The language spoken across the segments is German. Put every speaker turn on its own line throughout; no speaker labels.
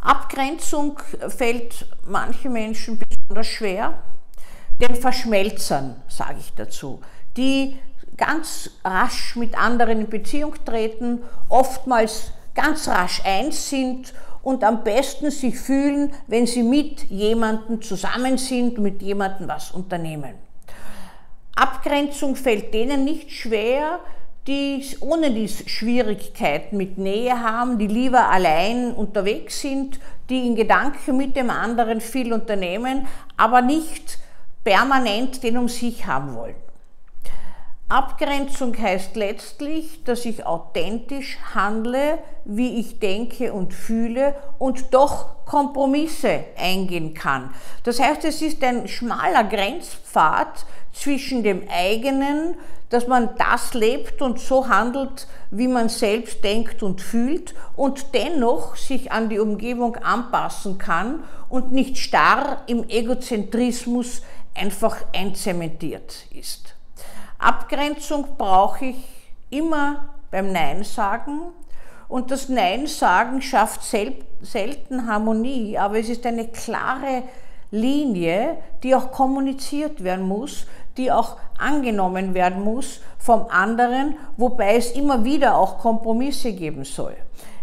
Abgrenzung fällt manchen Menschen besonders schwer, den Verschmelzern, sage ich dazu, die ganz rasch mit anderen in Beziehung treten, oftmals ganz rasch eins sind und am besten sich fühlen, wenn sie mit jemandem zusammen sind, mit jemandem was unternehmen. Abgrenzung fällt denen nicht schwer, die ohne dies Schwierigkeiten mit Nähe haben, die lieber allein unterwegs sind, die in Gedanken mit dem anderen viel unternehmen, aber nicht permanent den um sich haben wollen. Abgrenzung heißt letztlich, dass ich authentisch handle, wie ich denke und fühle und doch Kompromisse eingehen kann. Das heißt, es ist ein schmaler Grenzpfad zwischen dem eigenen, dass man das lebt und so handelt, wie man selbst denkt und fühlt und dennoch sich an die Umgebung anpassen kann und nicht starr im Egozentrismus einfach einzementiert ist. Abgrenzung brauche ich immer beim Nein sagen. Und das Nein sagen schafft selten Harmonie, aber es ist eine klare Linie, die auch kommuniziert werden muss, die auch angenommen werden muss vom anderen, wobei es immer wieder auch Kompromisse geben soll.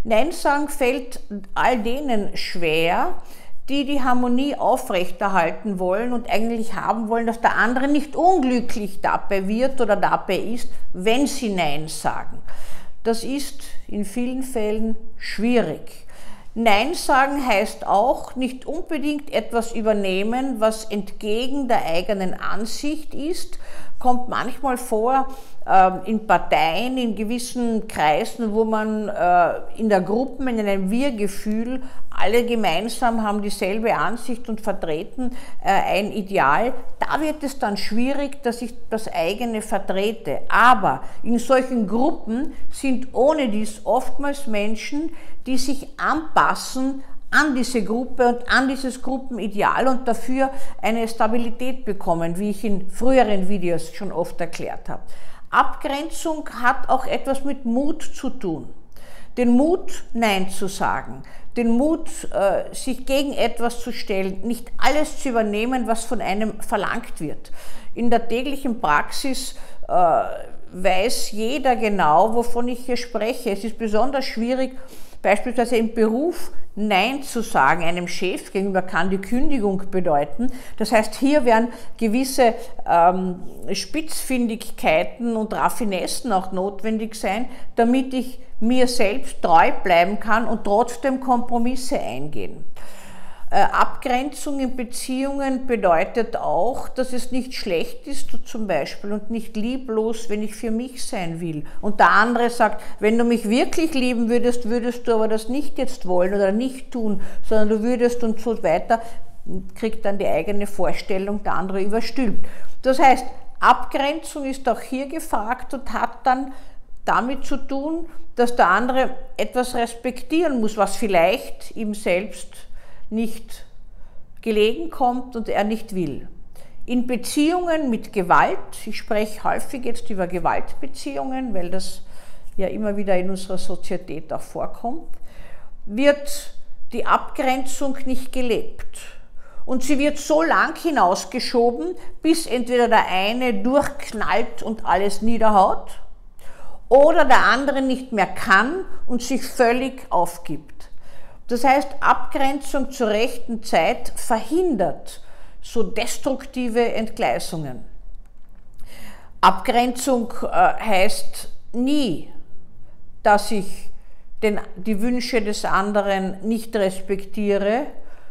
Nein sagen fällt all denen schwer, die die Harmonie aufrechterhalten wollen und eigentlich haben wollen, dass der andere nicht unglücklich dabei wird oder dabei ist, wenn sie Nein sagen. Das ist in vielen Fällen schwierig. Nein sagen heißt auch nicht unbedingt etwas übernehmen, was entgegen der eigenen Ansicht ist, kommt manchmal vor äh, in Parteien, in gewissen Kreisen, wo man äh, in der Gruppe, in einem Wir-Gefühl, alle gemeinsam haben dieselbe Ansicht und vertreten äh, ein Ideal. Da wird es dann schwierig, dass ich das eigene vertrete. Aber in solchen Gruppen sind ohne dies oftmals Menschen, die sich anpassen an diese Gruppe und an dieses Gruppenideal und dafür eine Stabilität bekommen, wie ich in früheren Videos schon oft erklärt habe. Abgrenzung hat auch etwas mit Mut zu tun. Den Mut, Nein zu sagen, den Mut, äh, sich gegen etwas zu stellen, nicht alles zu übernehmen, was von einem verlangt wird. In der täglichen Praxis äh, weiß jeder genau, wovon ich hier spreche. Es ist besonders schwierig, beispielsweise im Beruf Nein zu sagen einem Chef gegenüber kann die Kündigung bedeuten. Das heißt, hier werden gewisse ähm, Spitzfindigkeiten und Raffinessen auch notwendig sein, damit ich mir selbst treu bleiben kann und trotzdem Kompromisse eingehen. Äh, Abgrenzung in Beziehungen bedeutet auch, dass es nicht schlecht ist zum Beispiel und nicht lieblos, wenn ich für mich sein will. Und der andere sagt, wenn du mich wirklich lieben würdest, würdest du aber das nicht jetzt wollen oder nicht tun, sondern du würdest und so weiter, kriegt dann die eigene Vorstellung der andere überstülpt. Das heißt, Abgrenzung ist auch hier gefragt und hat dann damit zu tun, dass der andere etwas respektieren muss, was vielleicht ihm selbst nicht gelegen kommt und er nicht will. In Beziehungen mit Gewalt, ich spreche häufig jetzt über Gewaltbeziehungen, weil das ja immer wieder in unserer Sozietät auch vorkommt, wird die Abgrenzung nicht gelebt. Und sie wird so lang hinausgeschoben, bis entweder der eine durchknallt und alles niederhaut oder der andere nicht mehr kann und sich völlig aufgibt. Das heißt, Abgrenzung zur rechten Zeit verhindert so destruktive Entgleisungen. Abgrenzung äh, heißt nie, dass ich den, die Wünsche des anderen nicht respektiere,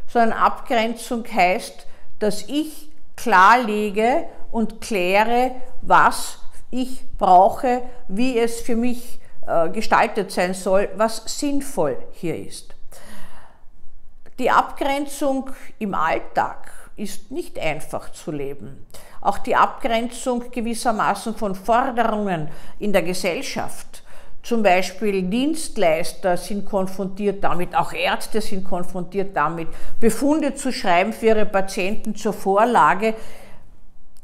sondern Abgrenzung heißt, dass ich klarlege und kläre, was ich brauche, wie es für mich äh, gestaltet sein soll, was sinnvoll hier ist. Die Abgrenzung im Alltag ist nicht einfach zu leben. Auch die Abgrenzung gewissermaßen von Forderungen in der Gesellschaft. Zum Beispiel Dienstleister sind konfrontiert damit, auch Ärzte sind konfrontiert damit, Befunde zu schreiben für ihre Patienten zur Vorlage,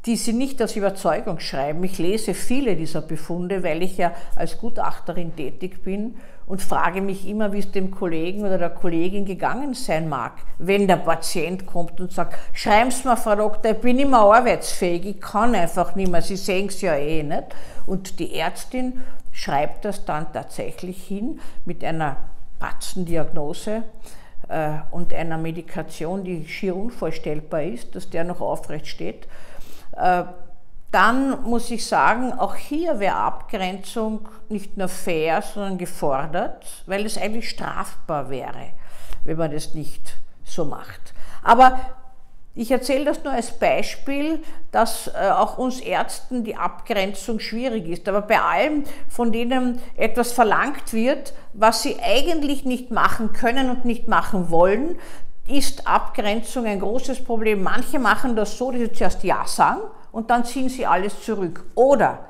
die sie nicht aus Überzeugung schreiben. Ich lese viele dieser Befunde, weil ich ja als Gutachterin tätig bin und frage mich immer, wie es dem Kollegen oder der Kollegin gegangen sein mag, wenn der Patient kommt und sagt, schreiben Sie mir, Frau Doktor, ich bin nicht mehr arbeitsfähig, ich kann einfach nicht mehr, Sie sehen es ja eh nicht. Und die Ärztin schreibt das dann tatsächlich hin mit einer Batzendiagnose äh, und einer Medikation, die schier unvorstellbar ist, dass der noch aufrecht steht. Äh, dann muss ich sagen, auch hier wäre Abgrenzung nicht nur fair, sondern gefordert, weil es eigentlich strafbar wäre, wenn man das nicht so macht. Aber ich erzähle das nur als Beispiel, dass äh, auch uns Ärzten die Abgrenzung schwierig ist. Aber bei allem, von denen etwas verlangt wird, was sie eigentlich nicht machen können und nicht machen wollen, ist Abgrenzung ein großes Problem. Manche machen das so, dass sie zuerst Ja sagen und dann ziehen sie alles zurück. Oder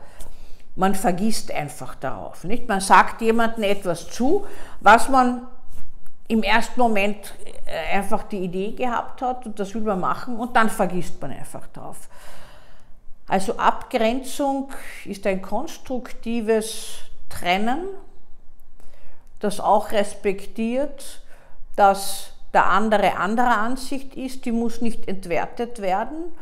man vergisst einfach darauf. Nicht? Man sagt jemandem etwas zu, was man im ersten Moment äh, einfach die Idee gehabt hat und das will man machen und dann vergisst man einfach drauf. Also Abgrenzung ist ein konstruktives Trennen, das auch respektiert, dass der andere anderer Ansicht ist, die muss nicht entwertet werden,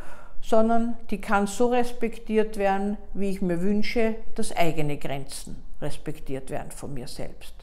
sondern die kann so respektiert werden, wie ich mir wünsche, dass eigene Grenzen respektiert werden von mir selbst.